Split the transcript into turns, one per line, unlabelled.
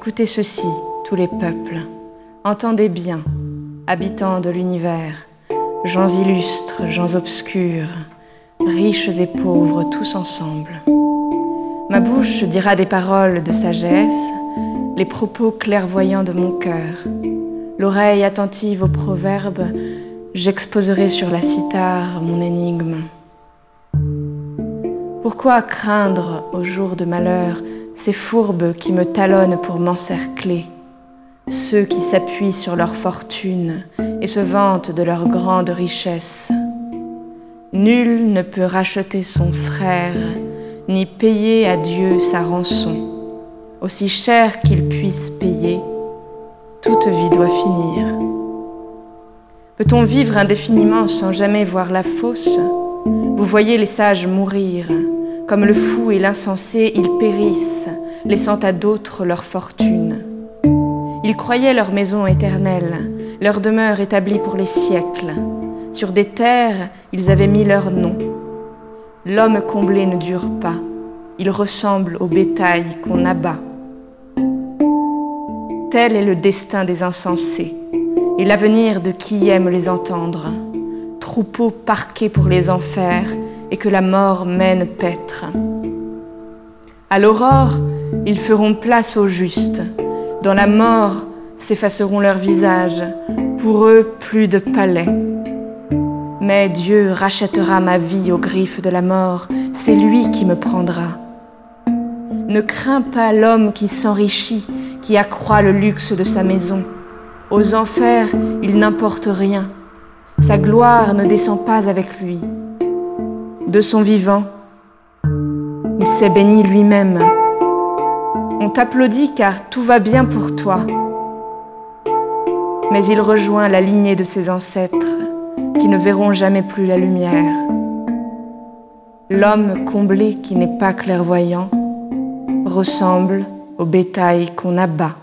Écoutez ceci, tous les peuples. Entendez bien, habitants de l'univers, gens illustres, gens obscurs, riches et pauvres, tous ensemble. Ma bouche dira des paroles de sagesse, les propos clairvoyants de mon cœur. L'oreille attentive aux proverbes, j'exposerai sur la cithare mon énigme. Pourquoi craindre au jour de malheur ces fourbes qui me talonnent pour m'encercler, ceux qui s'appuient sur leur fortune et se vantent de leur grande richesse Nul ne peut racheter son frère, ni payer à Dieu sa rançon. Aussi cher qu'il puisse payer, toute vie doit finir. Peut-on vivre indéfiniment sans jamais voir la fosse? Vous voyez les sages mourir comme le fou et l'insensé, ils périssent, laissant à d'autres leur fortune. Ils croyaient leur maison éternelle, leur demeure établie pour les siècles. Sur des terres, ils avaient mis leur nom. L'homme comblé ne dure pas, il ressemble au bétail qu'on abat. Tel est le destin des insensés et l'avenir de qui aime les entendre. Troupeau parqué pour les enfers, et que la mort mène paître. À l'aurore, ils feront place au juste. Dans la mort s'effaceront leurs visages. Pour eux, plus de palais. Mais Dieu rachètera ma vie aux griffes de la mort. C'est lui qui me prendra. Ne crains pas l'homme qui s'enrichit, qui accroît le luxe de sa maison. Aux enfers, il n'importe rien. Sa gloire ne descend pas avec lui de son vivant. Il s'est béni lui-même. On t'applaudit car tout va bien pour toi. Mais il rejoint la lignée de ses ancêtres qui ne verront jamais plus la lumière. L'homme comblé qui n'est pas clairvoyant ressemble au bétail qu'on abat.